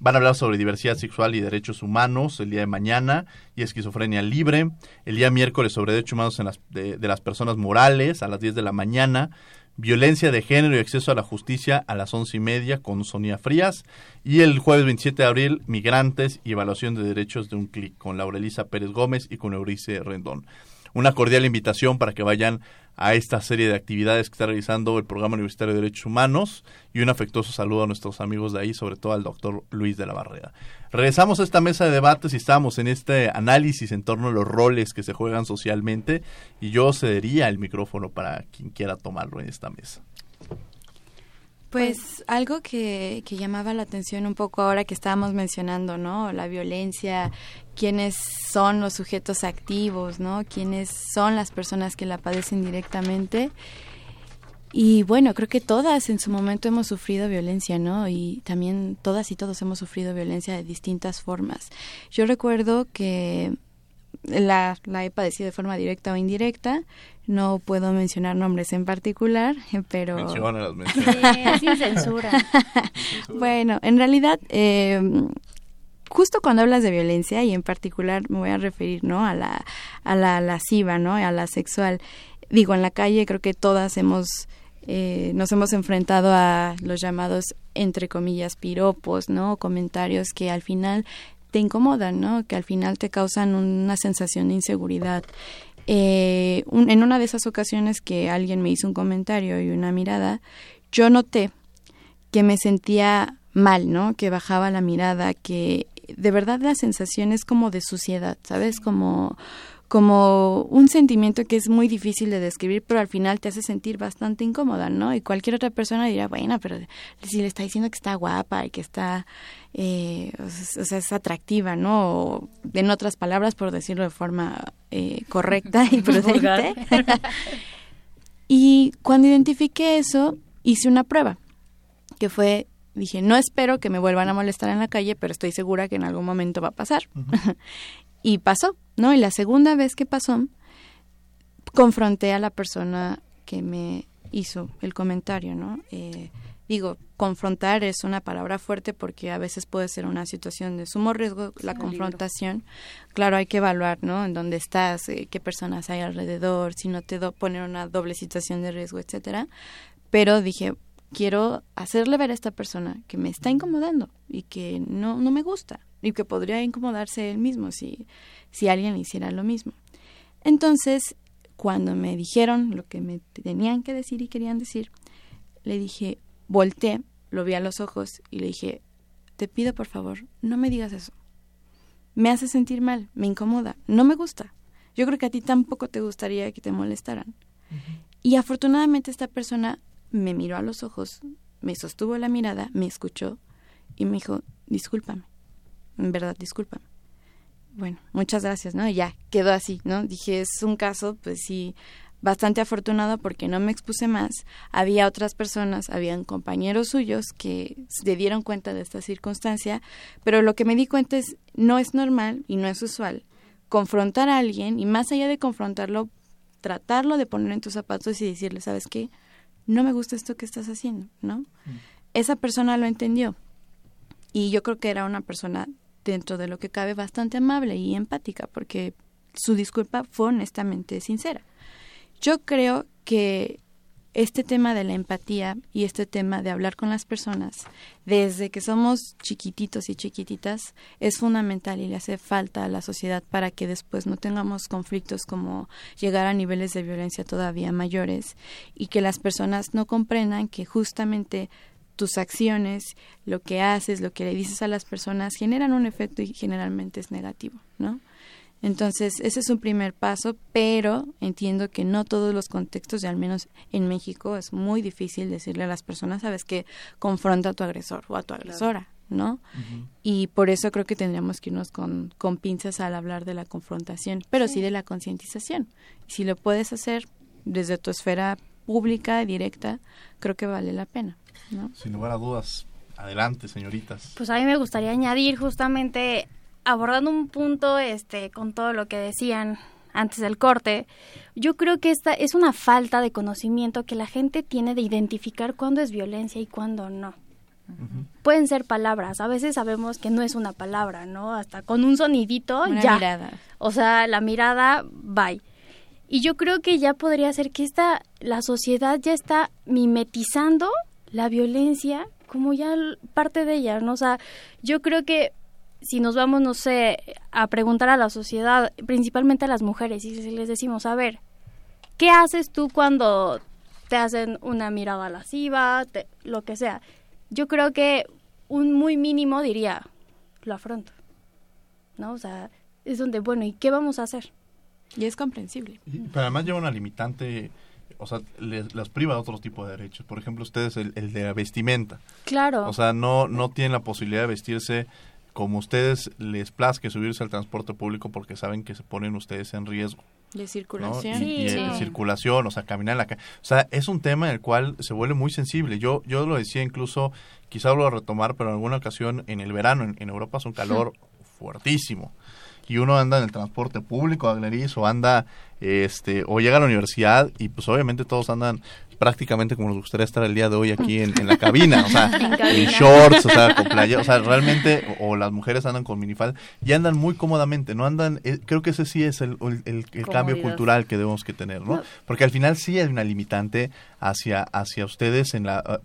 van a hablar sobre diversidad sexual y derechos humanos el día de mañana y esquizofrenia libre. El día miércoles sobre derechos humanos en las, de, de las personas morales a las 10 de la mañana violencia de género y acceso a la justicia a las once y media con Sonia Frías y el jueves 27 de abril migrantes y evaluación de derechos de un clic con Laura Elisa Pérez Gómez y con Eurice Rendón. Una cordial invitación para que vayan a esta serie de actividades que está realizando el Programa Universitario de Derechos Humanos y un afectuoso saludo a nuestros amigos de ahí, sobre todo al doctor Luis de la Barrera. Regresamos a esta mesa de debates y estamos en este análisis en torno a los roles que se juegan socialmente y yo cedería el micrófono para quien quiera tomarlo en esta mesa. Pues algo que, que, llamaba la atención un poco ahora que estábamos mencionando, ¿no? La violencia, quiénes son los sujetos activos, ¿no? Quiénes son las personas que la padecen directamente. Y bueno, creo que todas en su momento hemos sufrido violencia, ¿no? Y también todas y todos hemos sufrido violencia de distintas formas. Yo recuerdo que la, la he padecido de forma directa o indirecta. No puedo mencionar nombres en particular, pero... <laughs> sin censura. <laughs> bueno, en realidad, eh, justo cuando hablas de violencia, y en particular me voy a referir, ¿no? A la, a la lasciva, ¿no? A la sexual. Digo, en la calle creo que todas hemos... Eh, nos hemos enfrentado a los llamados entre comillas piropos, ¿no? Comentarios que al final te incomodan, ¿no? Que al final te causan una sensación de inseguridad. Eh, en una de esas ocasiones que alguien me hizo un comentario y una mirada, yo noté que me sentía mal, ¿no? Que bajaba la mirada, que de verdad la sensación es como de suciedad, ¿sabes? Como como un sentimiento que es muy difícil de describir, pero al final te hace sentir bastante incómoda, ¿no? Y cualquier otra persona dirá, bueno, pero si le está diciendo que está guapa y que está, eh, o sea, es atractiva, ¿no? O, en otras palabras, por decirlo de forma eh, correcta y <laughs> prudente. <laughs> y cuando identifiqué eso, hice una prueba, que fue dije, no espero que me vuelvan a molestar en la calle, pero estoy segura que en algún momento va a pasar. <laughs> y pasó, ¿no? Y la segunda vez que pasó, confronté a la persona que me hizo el comentario, ¿no? Eh, digo, confrontar es una palabra fuerte porque a veces puede ser una situación de sumo riesgo la confrontación. Claro, hay que evaluar, ¿no? En dónde estás, eh, qué personas hay alrededor, si no te do poner una doble situación de riesgo, etcétera. Pero dije, quiero hacerle ver a esta persona que me está incomodando y que no, no me gusta y que podría incomodarse él mismo si, si alguien le hiciera lo mismo. Entonces, cuando me dijeron lo que me tenían que decir y querían decir, le dije, volteé, lo vi a los ojos y le dije, te pido por favor, no me digas eso. Me hace sentir mal, me incomoda, no me gusta. Yo creo que a ti tampoco te gustaría que te molestaran. Y afortunadamente esta persona me miró a los ojos, me sostuvo la mirada, me escuchó y me dijo, discúlpame, en verdad, discúlpame. Bueno, muchas gracias, ¿no? Y ya, quedó así, ¿no? Dije, es un caso, pues sí, bastante afortunado porque no me expuse más. Había otras personas, habían compañeros suyos que se dieron cuenta de esta circunstancia, pero lo que me di cuenta es, no es normal y no es usual confrontar a alguien y más allá de confrontarlo, tratarlo de poner en tus zapatos y decirle, ¿sabes qué? no me gusta esto que estás haciendo, ¿no? Esa persona lo entendió y yo creo que era una persona dentro de lo que cabe bastante amable y empática porque su disculpa fue honestamente sincera. Yo creo que este tema de la empatía y este tema de hablar con las personas desde que somos chiquititos y chiquititas es fundamental y le hace falta a la sociedad para que después no tengamos conflictos como llegar a niveles de violencia todavía mayores y que las personas no comprendan que justamente tus acciones, lo que haces, lo que le dices a las personas generan un efecto y generalmente es negativo, ¿no? Entonces, ese es un primer paso, pero entiendo que no todos los contextos, y al menos en México, es muy difícil decirle a las personas, sabes que confronta a tu agresor o a tu agresora, ¿no? Y por eso creo que tendríamos que irnos con, con pinzas al hablar de la confrontación, pero sí, de la concientización. Si lo puedes hacer desde tu esfera pública, directa, creo que vale la pena, ¿no? Sin lugar a dudas. Adelante, señoritas. Pues a mí me gustaría añadir justamente abordando un punto este con todo lo que decían antes del corte, yo creo que esta es una falta de conocimiento que la gente tiene de identificar cuándo es violencia y cuándo no. Pueden ser palabras, a veces sabemos que no es una palabra, ¿no? Hasta con un sonidito Una ya. mirada. O sea, la mirada, bye. Y yo creo que ya podría ser que esta, la sociedad ya está mimetizando la violencia como ya parte de ella, ¿no? O sea, yo creo que si nos vamos, no sé, a preguntar a la sociedad, principalmente a las mujeres, y si les decimos, a ver, ¿qué haces tú cuando te hacen una mirada lasciva, te- lo que sea? Yo creo que un muy mínimo diría, lo afronto, ¿no? O sea, es donde, bueno, ¿y qué vamos a hacer? Y es comprensible. Y- Pero además lleva una limitante, o sea, les, las priva de otro tipo de derechos. Por ejemplo, ustedes el, el de la vestimenta. Claro. O sea, no, no tienen la posibilidad de vestirse como ustedes les plazque subirse al transporte público porque saben que se ponen ustedes en riesgo. De ¿no? circulación. Y, de circulación, o sea, caminar en la calle. O sea, es un tema en el cual se vuelve muy sensible. Yo yo lo decía incluso, quizá lo voy a retomar, pero en alguna ocasión en el verano en, en Europa es un calor <laughs> fuertísimo. Y uno anda en el transporte público, Agneris, o anda, este, o llega a la universidad y pues obviamente todos andan prácticamente como nos gustaría estar el día de hoy aquí en, en la cabina, o sea, <laughs> En shorts, o sea, con playa, o sea, realmente, o, o las mujeres andan con minifal y andan muy cómodamente, no andan, eh, creo que ese sí es el, el- cambio cultural que debemos que tener, ¿no? Porque al final sí hay una limitante hacia, hacia ustedes en la,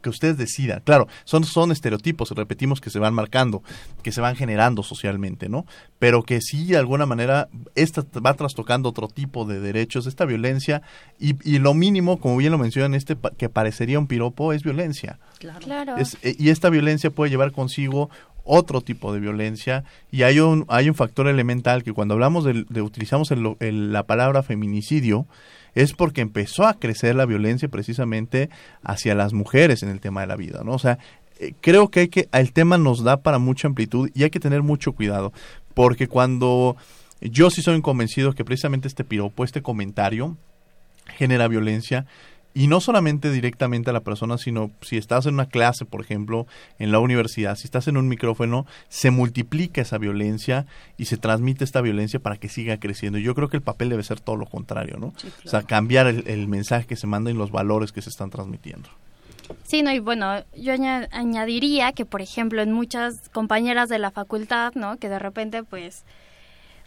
que ustedes decidan. Claro, son, son estereotipos, repetimos, que se van marcando, que se van generando socialmente, ¿no? Pero que sí, de alguna manera, esta va trastocando otro tipo de derechos, esta violencia, y, y lo mínimo, como bien lo mencionan, este que parecería un piropo, es violencia. Claro. Es- eh, y esta violencia puede llevar consigo otro tipo de violencia y hay un hay un factor elemental que cuando hablamos de, de- utilizamos el- el- la palabra feminicidio es porque empezó a crecer la violencia precisamente hacia las mujeres en el tema de la vida, ¿no? O sea, eh, creo que hay que el tema nos da para mucha amplitud y hay que tener mucho cuidado porque cuando yo sí soy convencido que precisamente este piropo, este comentario genera violencia y no solamente directamente a la persona, sino si estás en una clase, por ejemplo, en la universidad, si estás en un micrófono, se multiplica esa violencia y se transmite esta violencia para que siga creciendo. Yo creo que el papel debe ser todo lo contrario, ¿no? O sea, cambiar el, el mensaje que se manda y los valores que se están transmitiendo. Sí, no, y bueno, yo aña- añadiría que, por ejemplo, en muchas compañeras de la facultad, ¿no? Que de repente, pues,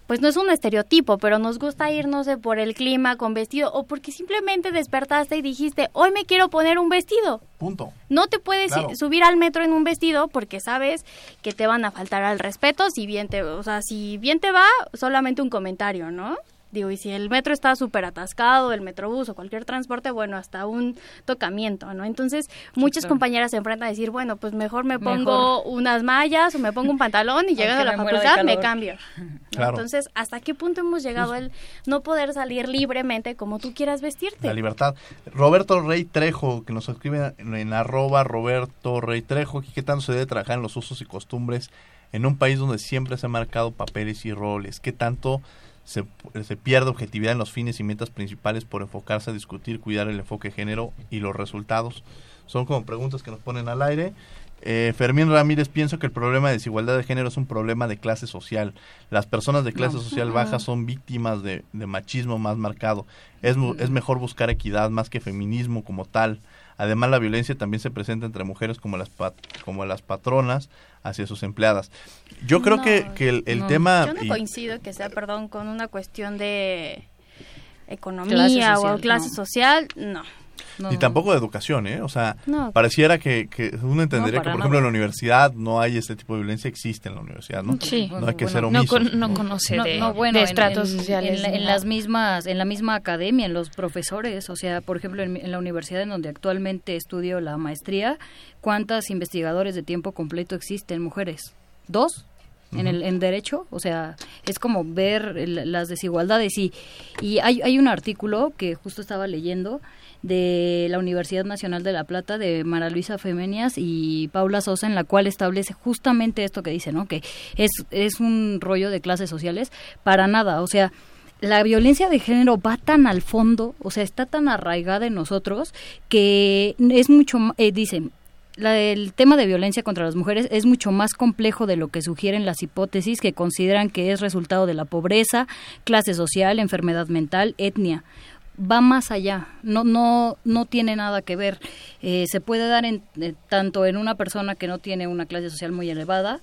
pues no es un estereotipo, pero nos gusta ir, no sé, por el clima con vestido o porque simplemente despertaste y dijiste, hoy me quiero poner un vestido. Punto. No te puedes Claro. subir al metro en un vestido porque sabes que te van a faltar al respeto si bien te, o sea, si bien te va, solamente un comentario, ¿no? Digo, y si el metro está súper atascado, el metrobús o cualquier transporte, bueno, hasta un tocamiento, ¿no? Entonces, muchas claro. compañeras se enfrentan a decir, bueno, pues mejor me Mejor. pongo unas mallas o me pongo un pantalón y <laughs> llegando a la me facultad me cambio. <laughs> ¿no? Claro. Entonces, ¿hasta qué punto hemos llegado el no poder salir libremente como tú quieras vestirte? La libertad. Roberto Rey Trejo, que nos escribe en, en arroba Roberto Rey Trejo, que qué tanto se debe trabajar en los usos y costumbres en un país donde siempre se han marcado papeles y roles, qué tanto se, se pierde objetividad en los fines y metas principales por enfocarse a discutir, cuidar el enfoque de género y los resultados. Son como preguntas que nos ponen al aire Eh, Fermín Ramírez, pienso que el problema de desigualdad de género es un problema de clase social. Las personas de clase social baja <laughs> son víctimas de, machismo más marcado. Es, es mejor buscar equidad más que feminismo como tal. Además, la violencia también se presenta entre mujeres como las, como las patronas hacia sus empleadas. Yo creo que, que el, tema... Yo no coincido que sea, perdón, con una cuestión de economía o clase social, no. Ni tampoco de educación, ¿eh? O sea, pareciera que, que, uno entendería que, por ejemplo, en la universidad no hay este tipo de violencia, existe en la universidad, ¿no? Sí. No hay que ser omiso. No, conoce de, estratos sociales. En, las mismas, en la misma academia, en los profesores, o sea, por ejemplo, en, la universidad en donde actualmente estudio la maestría, ¿cuántas investigadores de tiempo completo existen mujeres? ¿Dos? en el en derecho o sea es como ver las desigualdades y y hay, hay un artículo que justo estaba leyendo de la Universidad Nacional de La Plata de Mara Luisa Femenias y Paula Sosa en la cual establece justamente esto que dice, ¿no? Que es, es un rollo de clases sociales para nada, o sea, la violencia de género va tan al fondo, o sea, está tan arraigada en nosotros que es mucho, eh, dicen, el tema de violencia contra las mujeres es mucho más complejo de lo que sugieren las hipótesis que consideran que es resultado de la pobreza, clase social, enfermedad mental, etnia va más allá, no, no, no tiene nada que ver. Eh, se puede dar en, eh, tanto en una persona que no tiene una clase social muy elevada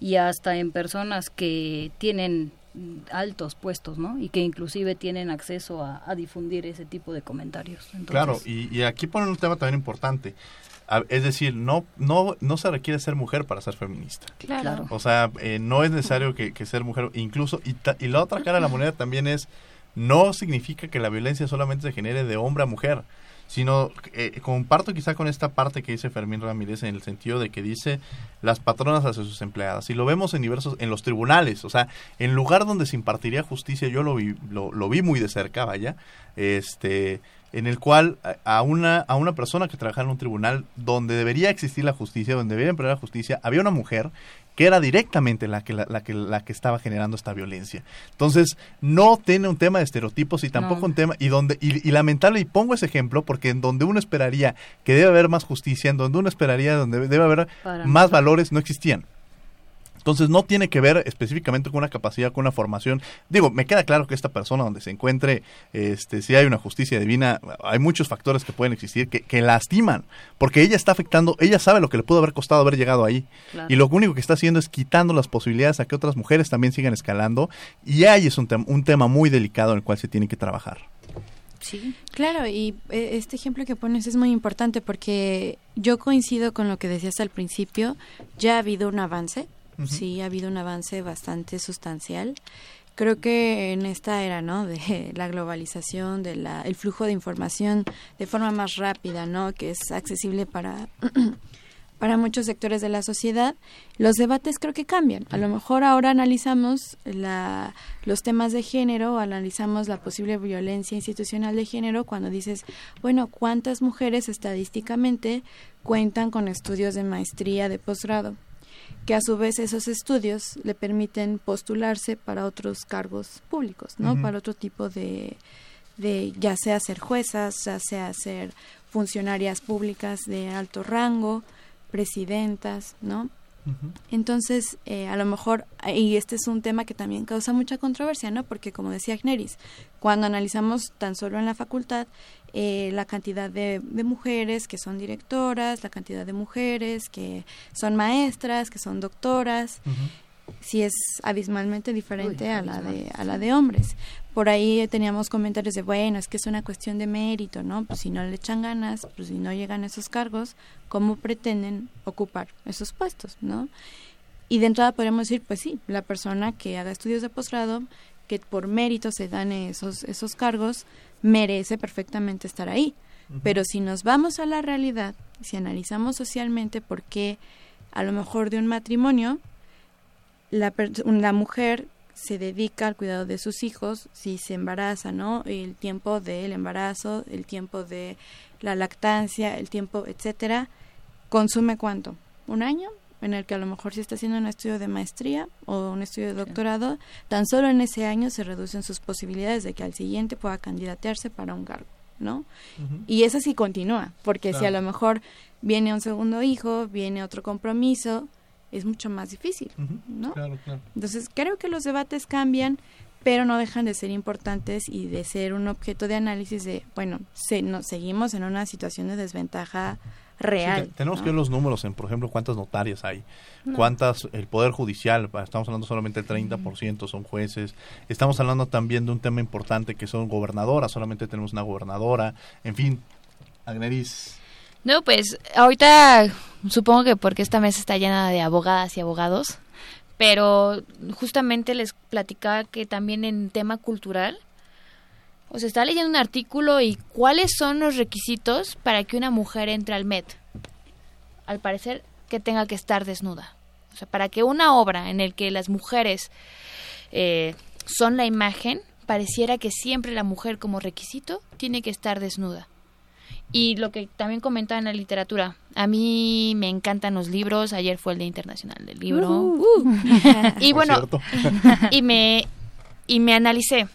y hasta en personas que tienen altos puestos, ¿no? Y que inclusive tienen acceso a, difundir ese tipo de comentarios. claro, y, aquí ponen un tema también importante. Es decir, no, no, no se requiere ser mujer para ser feminista. Claro. O sea, eh, no es necesario que, que, ser mujer. Incluso, y, y la otra cara de la moneda también es no significa que la violencia solamente se genere de hombre a mujer, sino eh, comparto quizá con esta parte que dice Fermín Ramírez en el sentido de que dice las patronas hacia sus empleadas. Y lo vemos en diversos en los tribunales o sea en lugar donde se impartiría justicia yo lo vi lo, vi muy de cerca vaya este en el cual a una a una persona que trabaja en un tribunal donde debería existir la justicia donde debería emplear la justicia había una mujer que era directamente la que, la, que, la que estaba generando esta violencia. Entonces, no tiene un tema de estereotipos y tampoco un tema, y donde, y, lamentable, y pongo ese ejemplo, porque en donde uno esperaría que debe haber más justicia, en donde uno esperaría donde debe haber más valores, no existían. Entonces no tiene que ver específicamente con una capacidad, con una formación. Digo, me queda claro que esta persona donde se encuentre, este, si hay una justicia divina, hay muchos factores que pueden existir que, que lastiman, porque ella está afectando, ella sabe lo que le pudo haber costado haber llegado ahí. Y lo único que está haciendo es quitando las posibilidades a que otras mujeres también sigan escalando. Y ahí es un, un tema muy delicado en el cual se tiene que trabajar. Sí. Claro, y eh, este ejemplo que pones es muy importante porque yo coincido con lo que decías al principio, ya ha habido un avance, sí ha habido un avance bastante sustancial. Creo que en esta era, ¿no? De <laughs> la globalización, de la, el flujo de información de forma más rápida, ¿no? Que es accesible para <clears throat> para muchos sectores de la sociedad, los debates creo que cambian. A lo mejor ahora analizamos la, los temas de género, analizamos la posible violencia institucional de género cuando dices, bueno, ¿cuántas mujeres estadísticamente cuentan con estudios de maestría, de posgrado? Que a su vez esos estudios le permiten postularse para otros cargos públicos, ¿no? Para otro tipo de, de, ya sea ser juezas, ya sea ser funcionarias públicas de alto rango, presidentas, ¿no? Entonces, eh, a lo mejor, y este es un tema que también causa mucha controversia, ¿no? Porque como decía Agneris, cuando analizamos tan solo en la facultad eh, la cantidad de, mujeres que son directoras, la cantidad de mujeres que son maestras, que son doctoras, si es abismalmente diferente a la de a la de hombres. Por ahí teníamos comentarios de bueno, es que es una cuestión de mérito, ¿no? Pues si no le echan ganas, pues si no llegan a esos cargos, ¿cómo pretenden ocupar esos puestos, no? Y de entrada podríamos decir, pues sí, la persona que haga estudios de posgrado, que por mérito se dan esos esos cargos, merece perfectamente estar ahí. Pero si nos vamos a la realidad, si analizamos socialmente por qué a lo mejor de un matrimonio la, la mujer se dedica al cuidado de sus hijos si se embaraza, ¿no? El tiempo del embarazo, el tiempo de la lactancia, el tiempo, etcétera, consume cuánto? ¿Un año? En el que a lo mejor si está haciendo un estudio de maestría o un estudio de doctorado, tan solo en ese año se reducen sus posibilidades de que al siguiente pueda candidatearse para un cargo, ¿no? Y eso sí continúa, porque si a lo mejor viene un segundo hijo, viene otro compromiso, es mucho más difícil, ¿no? Entonces creo que los debates cambian, pero no dejan de ser importantes y de ser un objeto de análisis de, bueno, se, no, seguimos en una situación de desventaja real. tenemos que ver los números en, por ejemplo, cuántas notarias hay, cuántas, el Poder Judicial, estamos hablando solamente del 30% son jueces, estamos hablando también de un tema importante que son gobernadoras, solamente tenemos una gobernadora, en fin, Agneris. No, pues ahorita supongo que porque esta mesa está llena de abogadas y abogados, pero justamente les platicaba que también en tema cultural, o sea, está leyendo un artículo y cuáles son los requisitos para que una mujer entre al Met. Al parecer que tenga que estar desnuda. O sea, para que una obra en el que las mujeres eh, son la imagen, pareciera que siempre la mujer como requisito tiene que estar desnuda. Y lo que también comentaba en la literatura, a mí me encantan los libros, ayer fue el Día Internacional del Libro. Uh, uh. <laughs> y bueno, <laughs> y me, y me analicé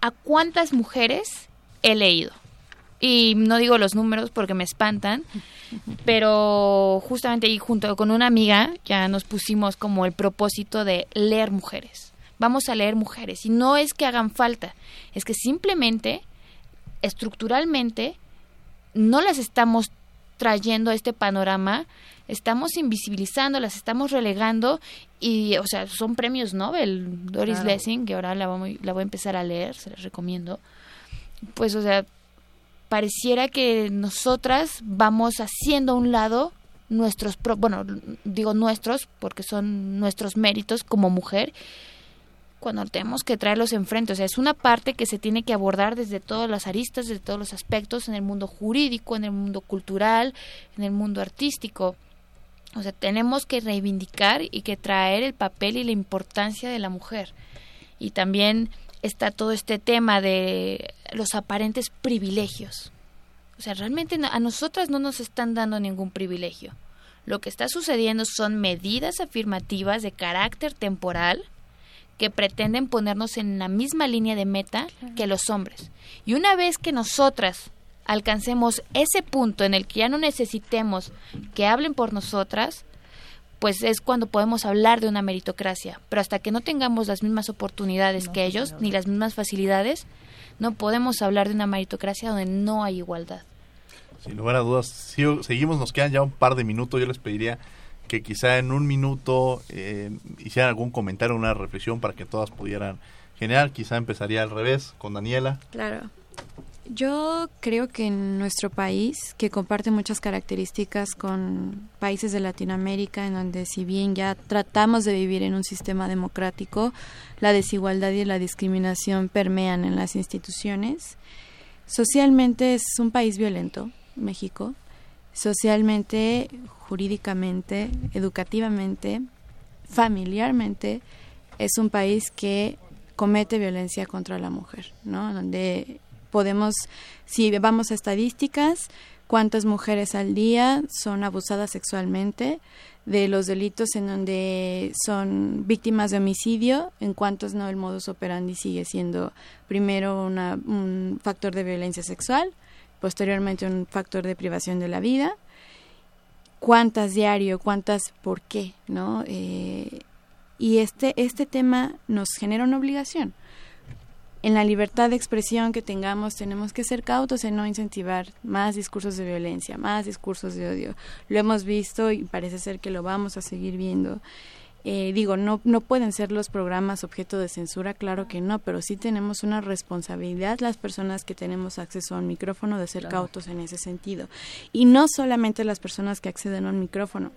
a cuántas mujeres he leído. Y no digo los números porque me espantan, pero justamente ahí junto con una amiga ya nos pusimos como el propósito de leer mujeres. Vamos a leer mujeres. Y no es que hagan falta, es que simplemente, estructuralmente, no las estamos trayendo a este panorama, estamos invisibilizando, estamos relegando y, o sea, son premios Nobel. Doris Lessing, que ahora la voy, la voy a empezar a leer, se las recomiendo. Pues, o sea, pareciera que nosotras vamos haciendo a un lado nuestros, bueno, digo nuestros, porque son nuestros méritos como mujer, cuando tenemos que traerlos enfrente. O sea, es una parte que se tiene que abordar desde todas las aristas, desde todos los aspectos, en el mundo jurídico, en el mundo cultural, en el mundo artístico. O sea, tenemos que reivindicar y que traer el papel y la importancia de la mujer. Y también está todo este tema de los aparentes privilegios. O sea, realmente a nosotras no nos están dando ningún privilegio. Lo que está sucediendo son medidas afirmativas de carácter temporal que pretenden ponernos en la misma línea de meta que los hombres. Y una vez que nosotras alcancemos ese punto en el que ya no necesitemos que hablen por nosotras, pues es cuando podemos hablar de una meritocracia. Pero hasta que no tengamos las mismas oportunidades que ellos, ni las mismas facilidades, no podemos hablar de una meritocracia donde no hay igualdad. Sin lugar a dudas, seguimos, nos quedan ya un par de minutos, yo les pediría que quizá en un minuto eh, hicieran algún comentario, una reflexión para que todas pudieran generar. Quizá empezaría al revés con Daniela. Claro. Yo creo que en nuestro país, que comparte muchas características con países de Latinoamérica, en donde si bien ya tratamos de vivir en un sistema democrático, la desigualdad y la discriminación permean en las instituciones. Socialmente es un país violento, México. Socialmente, jurídicamente, educativamente, familiarmente, es un país que comete violencia contra la mujer, ¿no? Donde podemos, si vamos a estadísticas, cuántas mujeres al día son abusadas sexualmente, de los delitos en donde son víctimas de homicidio, en cuántos no el modus operandi sigue siendo primero un factor de violencia sexual, posteriormente un factor de privación de la vida, cuántas diario, cuántas por qué, ¿no? Eh, y este, este tema nos genera una obligación. En la libertad de expresión que tengamos tenemos que ser cautos en no incentivar más discursos de violencia, más discursos de odio. Lo hemos visto y parece ser que lo vamos a seguir viendo. Eh, digo, no, no pueden ser los programas objeto de censura, claro que no, pero sí tenemos una responsabilidad las personas que tenemos acceso a un micrófono de ser cautos en ese sentido. Y no solamente las personas que acceden a un micrófono,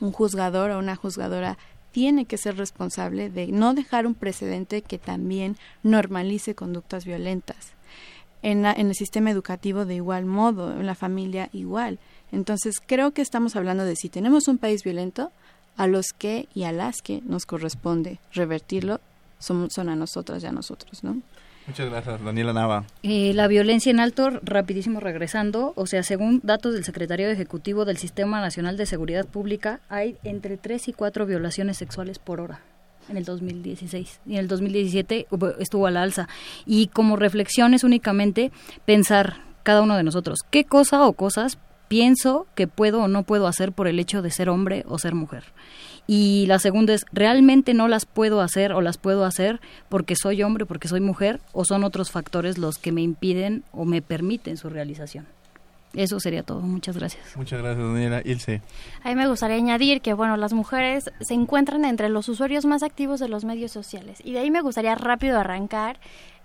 un juzgador o una juzgadora tiene que ser responsable de no dejar un precedente que también normalice conductas violentas. En, en, el sistema educativo de igual modo, en la familia igual. Entonces creo que estamos hablando de si tenemos un país violento, a los que y a las que nos corresponde revertirlo son, son a nosotras y a nosotros, ¿no? Muchas gracias, Daniela Nava. Eh, la violencia en alto, rapidísimo regresando, o sea, según datos del Secretario Ejecutivo del Sistema Nacional de Seguridad Pública, hay entre 3 y 4 violaciones sexuales por hora. en el 2016 y en el 2017 estuvo a la alza. Y como reflexión es únicamente pensar cada uno de nosotros qué cosa o cosas pienso que puedo o no puedo hacer por el hecho de ser hombre o ser mujer. Y la segunda es, ¿realmente no las puedo hacer o las puedo hacer porque soy hombre, porque soy mujer o son otros factores los que me impiden o me permiten su realización? Eso sería todo. Muchas gracias. Muchas gracias, Daniela. Ilse. A mí me gustaría añadir que, bueno, las mujeres se encuentran entre los usuarios más activos de los medios sociales. Y de ahí me gustaría rápido arrancar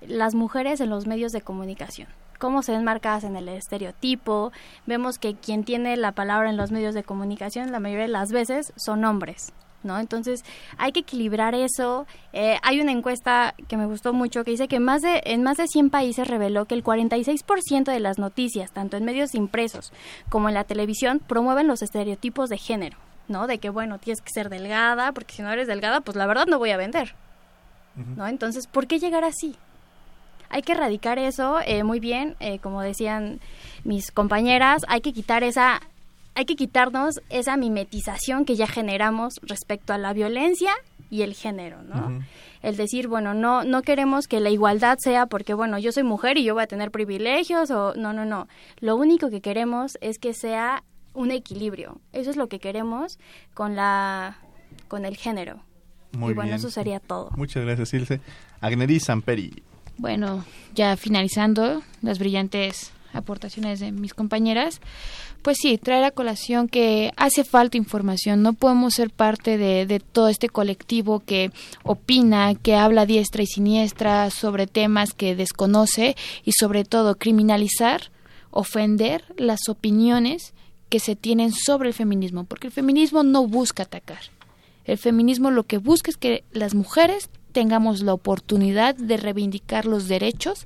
las mujeres en los medios de comunicación cómo se ven marcadas en el estereotipo. Vemos que quien tiene la palabra en los medios de comunicación la mayoría de las veces son hombres. ¿No? Entonces hay que equilibrar eso. Eh, hay una encuesta que me gustó mucho que dice que más de, en más de 100 países reveló que el 46% de las noticias, tanto en medios impresos como en la televisión, promueven los estereotipos de género, ¿no? De que, bueno, tienes que ser delgada, porque si no eres delgada, pues la verdad no voy a vender, ¿no? Entonces, ¿por qué llegar así? Hay que erradicar eso eh, muy bien, eh, como decían mis compañeras, hay que quitar esa hay que quitarnos esa mimetización que ya generamos respecto a la violencia y el género, ¿no? El decir, bueno, no no queremos que la igualdad sea porque bueno, yo soy mujer y yo voy a tener privilegios o no, no, no. Lo único que queremos es que sea un equilibrio. Eso es lo que queremos con la con el género. Muy y bueno, bien. eso sería todo. Muchas gracias, Ilse. Agneri Samperi. Bueno, ya finalizando las brillantes aportaciones de mis compañeras, pues sí, traer a colación que hace falta información, no podemos ser parte de, de, todo este colectivo que opina, que habla diestra y siniestra sobre temas que desconoce y sobre todo criminalizar, ofender las opiniones que se tienen sobre el feminismo, porque el feminismo no busca atacar. El feminismo lo que busca es que las mujeres tengamos la oportunidad de reivindicar los derechos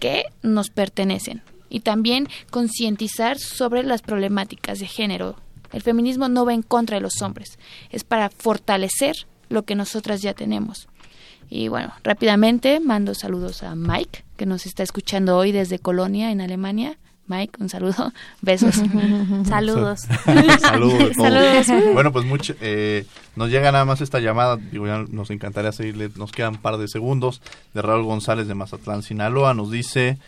que nos pertenecen y también concientizar sobre las problemáticas de género. El feminismo no va en contra de los hombres, es para fortalecer lo que nosotras ya tenemos. Y bueno, rápidamente mando saludos a Mike, que nos está escuchando hoy desde Colonia, en Alemania. Mike, un saludo, besos. <laughs> Saludos. <laughs> Saludos. Saludos. Bueno, pues mucho, eh, nos llega nada más esta llamada, digo, ya nos encantaría seguirle, nos quedan un par de segundos, de Raúl González de Mazatlán, Sinaloa, nos dice,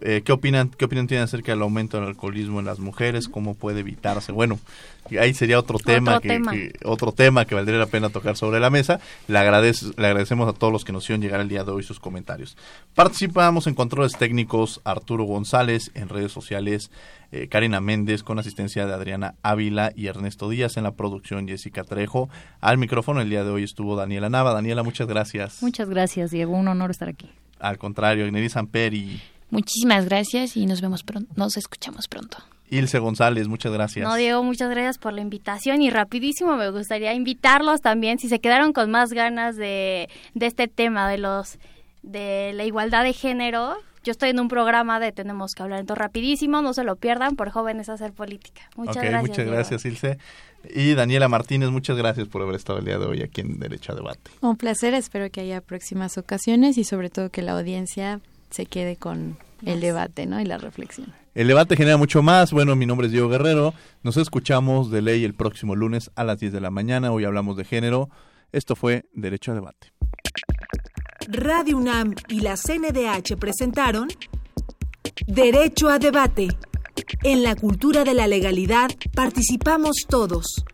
eh, ¿qué opinan qué opinión tienen acerca del aumento del alcoholismo en las mujeres? ¿Cómo puede evitarse? Bueno, ahí sería otro tema, Otro que, tema. que- otro tema que valdría la pena tocar sobre la mesa. Le, agradece, le agradecemos a todos los que nos hicieron llegar el día de hoy sus comentarios. Participamos en controles técnicos Arturo González, en redes sociales eh, Karina Méndez, con asistencia de Adriana Ávila y Ernesto Díaz, en la producción Jessica Trejo. Al micrófono el día de hoy estuvo Daniela Nava. Daniela, muchas gracias. Muchas gracias, Diego. Un honor estar aquí. Al contrario, Igneri Samperi, Muchísimas gracias y nos vemos pronto, nos escuchamos pronto. Ilse González, muchas gracias. No, Diego, muchas gracias por la invitación y rapidísimo me gustaría invitarlos también si se quedaron con más ganas de, de este tema de los de la igualdad de género. Yo estoy en un programa de Tenemos que hablar, entonces rapidísimo, no se lo pierdan por jóvenes a hacer política. Muchas Ok, gracias. muchas Diego. gracias, Ilse. Y Daniela Martínez, muchas gracias por haber estado el día de hoy aquí en Derecho a Debate. Un placer, espero que haya próximas ocasiones y sobre todo que la audiencia se quede con el debate ¿no? y la reflexión. El debate genera mucho más. Bueno, mi nombre es Diego Guerrero. Nos escuchamos de ley el próximo lunes a las 10 de la mañana. Hoy hablamos de género. Esto fue Derecho a Debate. Radio UNAM y la CNDH presentaron Derecho a Debate. En la cultura de la legalidad participamos todos.